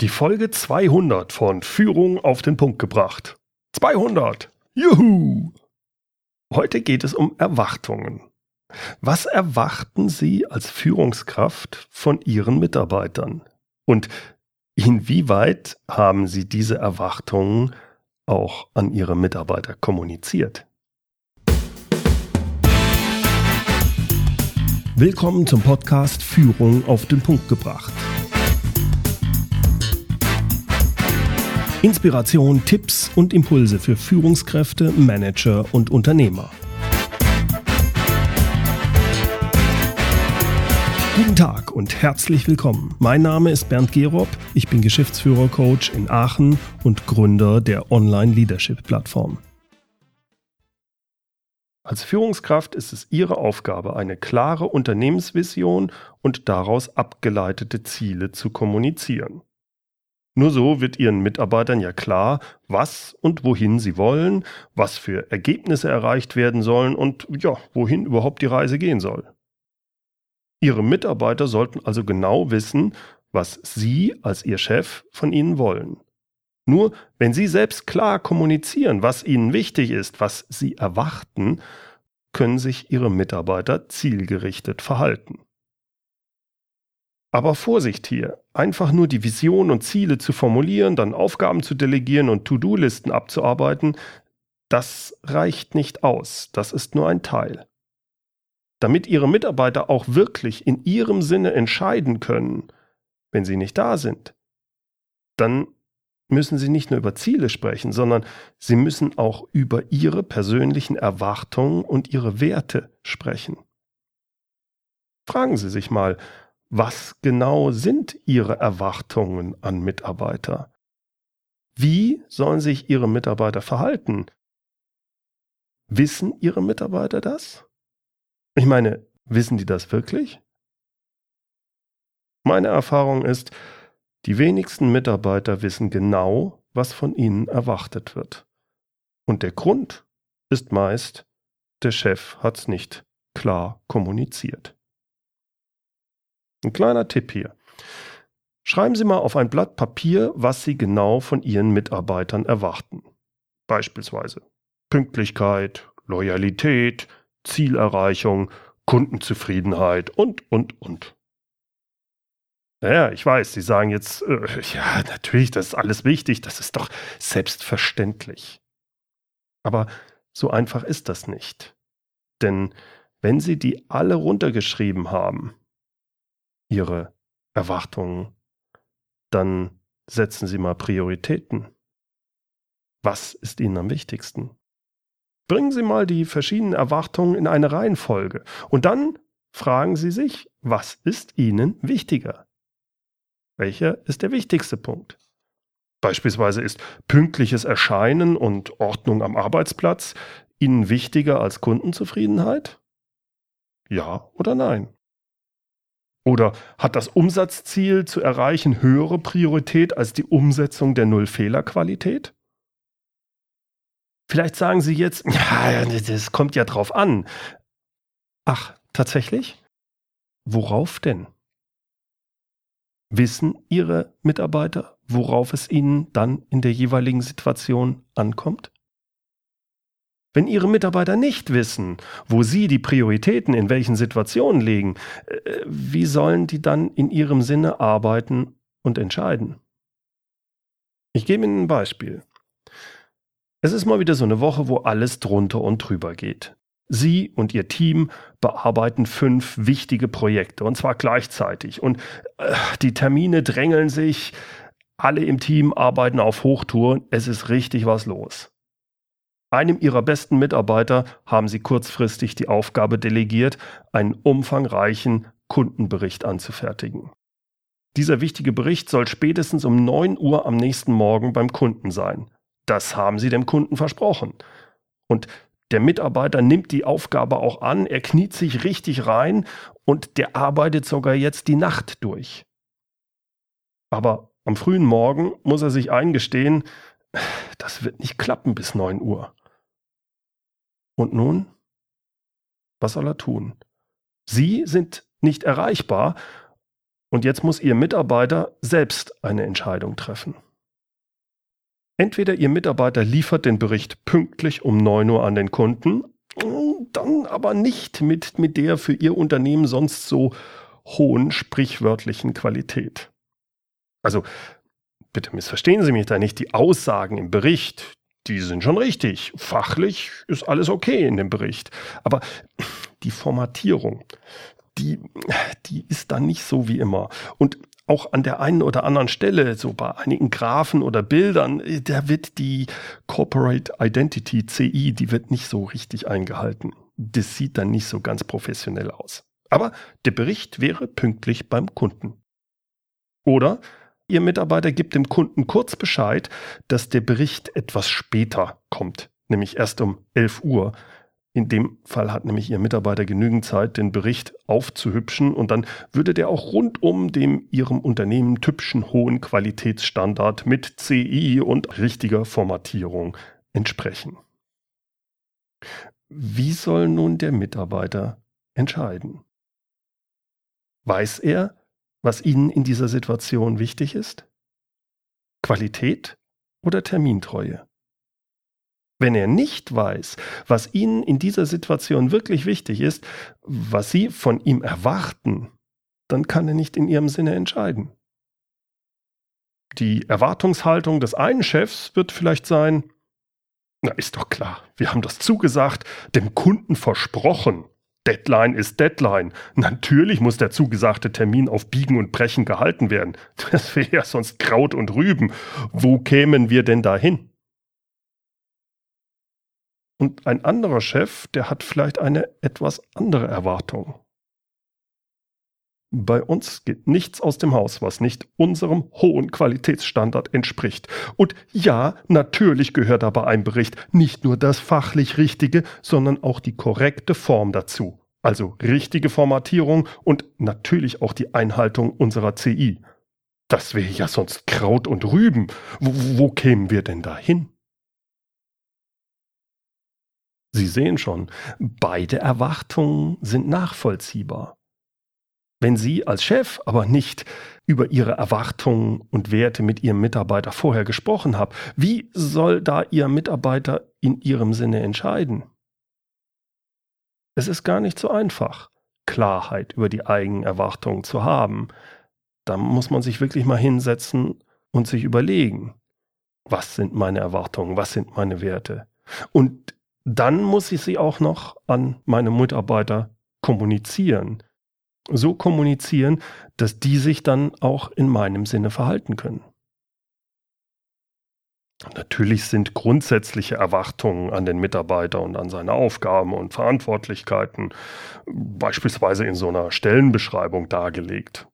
Die Folge 200 von Führung auf den Punkt gebracht. 200! Juhu! Heute geht es um Erwartungen. Was erwarten Sie als Führungskraft von Ihren Mitarbeitern? Und inwieweit haben Sie diese Erwartungen auch an Ihre Mitarbeiter kommuniziert? Willkommen zum Podcast Führung auf den Punkt gebracht. Inspiration, Tipps und Impulse für Führungskräfte, Manager und Unternehmer. Guten Tag und herzlich willkommen. Mein Name ist Bernd Gerob, ich bin Geschäftsführer-Coach in Aachen und Gründer der Online-Leadership-Plattform. Als Führungskraft ist es Ihre Aufgabe, eine klare Unternehmensvision und daraus abgeleitete Ziele zu kommunizieren. Nur so wird Ihren Mitarbeitern ja klar, was und wohin sie wollen, was für Ergebnisse erreicht werden sollen und ja, wohin überhaupt die Reise gehen soll. Ihre Mitarbeiter sollten also genau wissen, was Sie als Ihr Chef von Ihnen wollen. Nur wenn Sie selbst klar kommunizieren, was Ihnen wichtig ist, was Sie erwarten, können sich Ihre Mitarbeiter zielgerichtet verhalten. Aber Vorsicht hier, einfach nur die Vision und Ziele zu formulieren, dann Aufgaben zu delegieren und To-Do-Listen abzuarbeiten, das reicht nicht aus, das ist nur ein Teil. Damit Ihre Mitarbeiter auch wirklich in Ihrem Sinne entscheiden können, wenn sie nicht da sind, dann müssen Sie nicht nur über Ziele sprechen, sondern Sie müssen auch über Ihre persönlichen Erwartungen und Ihre Werte sprechen. Fragen Sie sich mal, was genau sind Ihre Erwartungen an Mitarbeiter? Wie sollen sich Ihre Mitarbeiter verhalten? Wissen Ihre Mitarbeiter das? Ich meine, wissen die das wirklich? Meine Erfahrung ist, die wenigsten Mitarbeiter wissen genau, was von ihnen erwartet wird. Und der Grund ist meist, der Chef hat es nicht klar kommuniziert. Ein kleiner Tipp hier. Schreiben Sie mal auf ein Blatt Papier, was Sie genau von Ihren Mitarbeitern erwarten. Beispielsweise Pünktlichkeit, Loyalität, Zielerreichung, Kundenzufriedenheit und, und, und. Naja, ich weiß, Sie sagen jetzt, äh, ja, natürlich, das ist alles wichtig, das ist doch selbstverständlich. Aber so einfach ist das nicht. Denn wenn Sie die alle runtergeschrieben haben, Ihre Erwartungen, dann setzen Sie mal Prioritäten. Was ist Ihnen am wichtigsten? Bringen Sie mal die verschiedenen Erwartungen in eine Reihenfolge und dann fragen Sie sich, was ist Ihnen wichtiger? Welcher ist der wichtigste Punkt? Beispielsweise ist pünktliches Erscheinen und Ordnung am Arbeitsplatz Ihnen wichtiger als Kundenzufriedenheit? Ja oder nein? Oder hat das Umsatzziel zu erreichen höhere Priorität als die Umsetzung der Null-Fehler-Qualität? Vielleicht sagen Sie jetzt, ja, das kommt ja drauf an. Ach, tatsächlich? Worauf denn? Wissen Ihre Mitarbeiter, worauf es ihnen dann in der jeweiligen Situation ankommt? Wenn Ihre Mitarbeiter nicht wissen, wo Sie die Prioritäten in welchen Situationen legen, äh, wie sollen die dann in Ihrem Sinne arbeiten und entscheiden? Ich gebe Ihnen ein Beispiel. Es ist mal wieder so eine Woche, wo alles drunter und drüber geht. Sie und Ihr Team bearbeiten fünf wichtige Projekte und zwar gleichzeitig. Und äh, die Termine drängeln sich, alle im Team arbeiten auf Hochtouren, es ist richtig was los. Einem ihrer besten Mitarbeiter haben sie kurzfristig die Aufgabe delegiert, einen umfangreichen Kundenbericht anzufertigen. Dieser wichtige Bericht soll spätestens um 9 Uhr am nächsten Morgen beim Kunden sein. Das haben sie dem Kunden versprochen. Und der Mitarbeiter nimmt die Aufgabe auch an, er kniet sich richtig rein und der arbeitet sogar jetzt die Nacht durch. Aber am frühen Morgen muss er sich eingestehen, das wird nicht klappen bis 9 Uhr. Und nun? Was soll er tun? Sie sind nicht erreichbar Und jetzt muss Ihr Mitarbeiter selbst eine Entscheidung treffen. Entweder Ihr Mitarbeiter liefert den Bericht pünktlich um 9 Uhr an den Kunden, dann aber nicht mit, mit der für Ihr Unternehmen sonst so hohen sprichwörtlichen Qualität. Also, bitte missverstehen Sie mich da nicht, die Aussagen im Bericht, die sind schon richtig. Fachlich ist alles okay in dem Bericht. Aber die Formatierung, die, die ist dann nicht so wie immer. Und auch an der einen oder anderen Stelle, so bei einigen Graphen oder Bildern, da wird die Corporate Identity CI, die wird nicht so richtig eingehalten. Das sieht dann nicht so ganz professionell aus. Aber der Bericht wäre pünktlich beim Kunden. Oder Ihr Mitarbeiter gibt dem Kunden kurz Bescheid, dass der Bericht etwas später kommt, nämlich erst um 11 Uhr. In dem Fall hat nämlich Ihr Mitarbeiter genügend Zeit, den Bericht aufzuhübschen und dann würde der auch rundum dem Ihrem Unternehmen typischen hohen Qualitätsstandard mit CI und richtiger Formatierung entsprechen. Wie soll nun der Mitarbeiter entscheiden? Weiß er, was Ihnen in dieser Situation wichtig ist? Qualität oder Termintreue? Wenn er nicht weiß, was Ihnen in dieser Situation wirklich wichtig ist, was Sie von ihm erwarten, dann kann er nicht in Ihrem Sinne entscheiden. Die Erwartungshaltung des einen Chefs wird vielleicht sein, na ist doch klar, wir haben das zugesagt, dem Kunden versprochen, Deadline ist Deadline. Natürlich muss der zugesagte Termin auf Biegen und Brechen gehalten werden. Das wäre ja sonst Kraut und Rüben. Wo kämen wir denn dahin? Und ein anderer Chef, der hat vielleicht eine etwas andere Erwartung. Bei uns geht nichts aus dem Haus, was nicht unserem hohen Qualitätsstandard entspricht. Und ja, natürlich gehört aber ein Bericht nicht nur das fachlich Richtige, sondern auch die korrekte Form dazu. Also richtige Formatierung und natürlich auch die Einhaltung unserer CI. Das wäre ja sonst Kraut und Rüben. Wo, wo kämen wir denn da hin? Sie sehen schon, beide Erwartungen sind nachvollziehbar. Wenn Sie als Chef aber nicht über Ihre Erwartungen und Werte mit Ihrem Mitarbeiter vorher gesprochen haben, wie soll da Ihr Mitarbeiter in Ihrem Sinne entscheiden? Es ist gar nicht so einfach, Klarheit über die eigenen Erwartungen zu haben. Da muss man sich wirklich mal hinsetzen und sich überlegen, was sind meine Erwartungen, was sind meine Werte. Und dann muss ich sie auch noch an meine Mitarbeiter kommunizieren so kommunizieren, dass die sich dann auch in meinem Sinne verhalten können. Natürlich sind grundsätzliche Erwartungen an den Mitarbeiter und an seine Aufgaben und Verantwortlichkeiten beispielsweise in so einer Stellenbeschreibung dargelegt.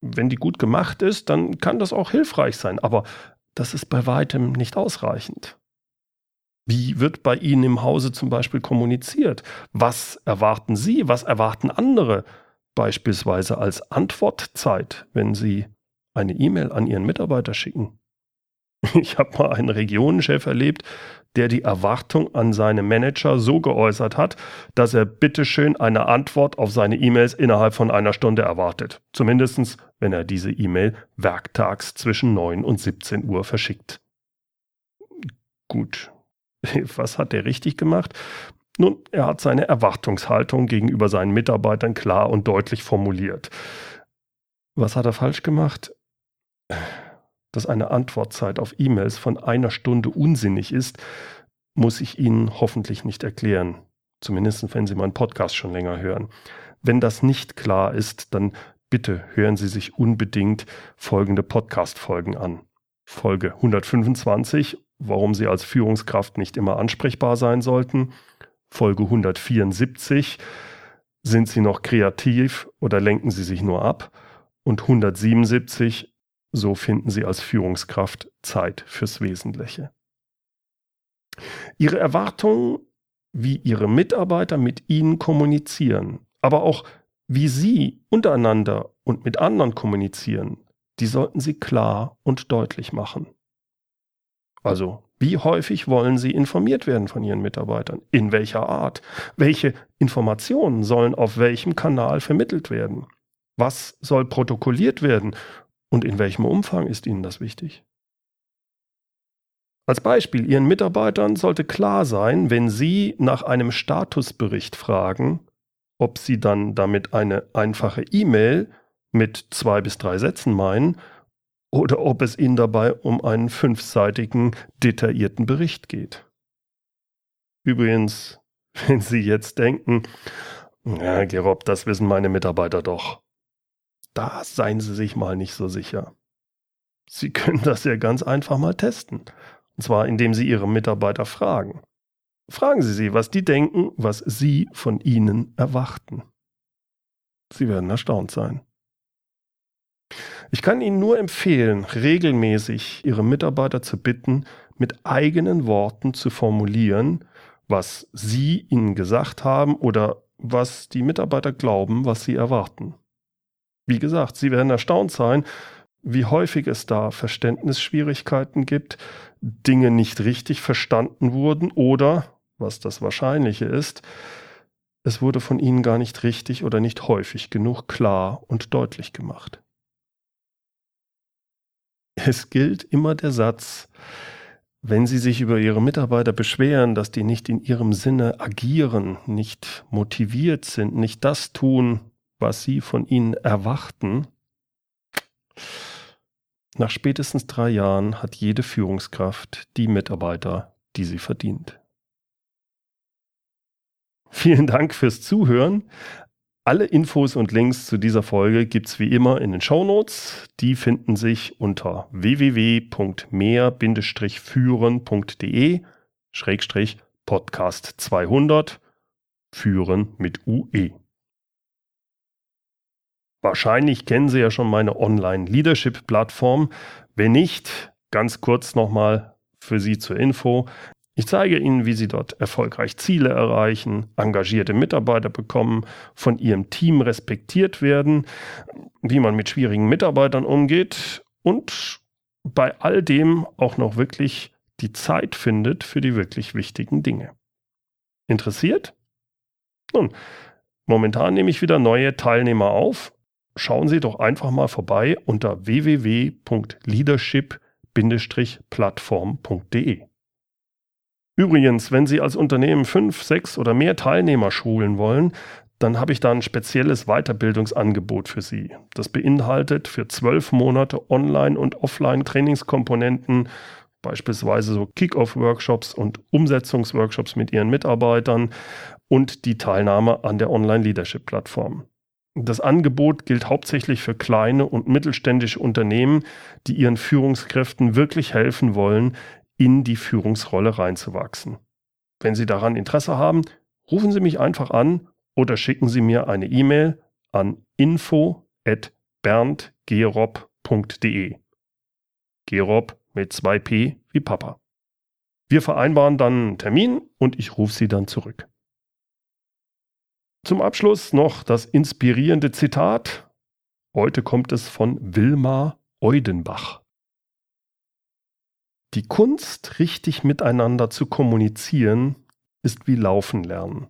Wenn die gut gemacht ist, dann kann das auch hilfreich sein, aber das ist bei weitem nicht ausreichend. Wie wird bei Ihnen im Hause zum Beispiel kommuniziert? Was erwarten Sie? Was erwarten andere? Beispielsweise als Antwortzeit, wenn Sie eine E-Mail an Ihren Mitarbeiter schicken. Ich habe mal einen Regionenchef erlebt, der die Erwartung an seine Manager so geäußert hat, dass er bitteschön eine Antwort auf seine E-Mails innerhalb von einer Stunde erwartet. Zumindest, wenn er diese E-Mail werktags zwischen 9 und 17 Uhr verschickt. Gut. Was hat er richtig gemacht? Nun, er hat seine Erwartungshaltung gegenüber seinen Mitarbeitern klar und deutlich formuliert. Was hat er falsch gemacht? Dass eine Antwortzeit auf E-Mails von einer Stunde unsinnig ist, muss ich Ihnen hoffentlich nicht erklären. Zumindest wenn Sie meinen Podcast schon länger hören. Wenn das nicht klar ist, dann bitte hören Sie sich unbedingt folgende Podcast-Folgen an. Folge 125, warum Sie als Führungskraft nicht immer ansprechbar sein sollten. Folge 174. Sind Sie noch kreativ oder lenken Sie sich nur ab? Und 177. So finden Sie als Führungskraft Zeit fürs Wesentliche. Ihre Erwartungen, wie Ihre Mitarbeiter mit Ihnen kommunizieren, aber auch wie Sie untereinander und mit anderen kommunizieren, die sollten Sie klar und deutlich machen. Also wie häufig wollen Sie informiert werden von Ihren Mitarbeitern? In welcher Art? Welche Informationen sollen auf welchem Kanal vermittelt werden? Was soll protokolliert werden und in welchem Umfang ist Ihnen das wichtig? Als Beispiel, Ihren Mitarbeitern sollte klar sein, wenn Sie nach einem Statusbericht fragen, ob Sie dann damit eine einfache E-Mail mit zwei bis drei Sätzen meinen oder ob es Ihnen dabei um einen fünfseitigen detaillierten Bericht geht. Übrigens, wenn Sie jetzt denken, ja, Gerob, das wissen meine Mitarbeiter doch. Da seien Sie sich mal nicht so sicher. Sie können das ja ganz einfach mal testen. Und zwar indem Sie Ihre Mitarbeiter fragen. Fragen Sie sie, was die denken, was Sie von ihnen erwarten. Sie werden erstaunt sein. Ich kann Ihnen nur empfehlen, regelmäßig Ihre Mitarbeiter zu bitten, mit eigenen Worten zu formulieren, was Sie ihnen gesagt haben oder was die Mitarbeiter glauben, was sie erwarten. Wie gesagt, Sie werden erstaunt sein, wie häufig es da Verständnisschwierigkeiten gibt, Dinge nicht richtig verstanden wurden oder, was das Wahrscheinliche ist, es wurde von ihnen gar nicht richtig oder nicht häufig genug klar und deutlich gemacht. Es gilt immer der Satz, wenn Sie sich über Ihre Mitarbeiter beschweren, dass die nicht in ihrem Sinne agieren, nicht motiviert sind, nicht das tun, was Sie von ihnen erwarten, nach spätestens drei Jahren hat jede Führungskraft die Mitarbeiter, die sie verdient. Vielen Dank fürs Zuhören. Alle Infos und Links zu dieser Folge gibt es wie immer in den Show Notes. Die finden sich unter www.mehr-führen.de Schrägstrich Podcast 200 Führen mit UE. Wahrscheinlich kennen Sie ja schon meine Online-Leadership-Plattform. Wenn nicht, ganz kurz nochmal für Sie zur Info. Ich zeige Ihnen, wie Sie dort erfolgreich Ziele erreichen, engagierte Mitarbeiter bekommen, von Ihrem Team respektiert werden, wie man mit schwierigen Mitarbeitern umgeht und bei all dem auch noch wirklich die Zeit findet für die wirklich wichtigen Dinge. Interessiert? Nun, momentan nehme ich wieder neue Teilnehmer auf. Schauen Sie doch einfach mal vorbei unter www.leadership-plattform.de. Übrigens, wenn Sie als Unternehmen fünf, sechs oder mehr Teilnehmer schulen wollen, dann habe ich da ein spezielles Weiterbildungsangebot für Sie. Das beinhaltet für zwölf Monate Online- und Offline-Trainingskomponenten, beispielsweise so Kick-Off-Workshops und Umsetzungsworkshops mit Ihren Mitarbeitern und die Teilnahme an der Online-Leadership-Plattform. Das Angebot gilt hauptsächlich für kleine und mittelständische Unternehmen, die ihren Führungskräften wirklich helfen wollen, in die Führungsrolle reinzuwachsen. Wenn Sie daran Interesse haben, rufen Sie mich einfach an oder schicken Sie mir eine E-Mail an info@berndgerob.de. Gerob mit zwei P wie Papa. Wir vereinbaren dann einen Termin und ich rufe Sie dann zurück. Zum Abschluss noch das inspirierende Zitat. Heute kommt es von Wilmar Eudenbach. Die Kunst, richtig miteinander zu kommunizieren, ist wie Laufen lernen.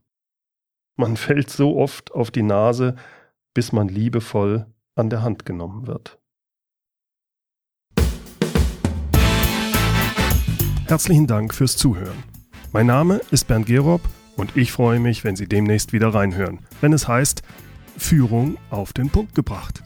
Man fällt so oft auf die Nase, bis man liebevoll an der Hand genommen wird. Herzlichen Dank fürs Zuhören. Mein Name ist Bernd Gerob und ich freue mich, wenn Sie demnächst wieder reinhören, wenn es heißt Führung auf den Punkt gebracht.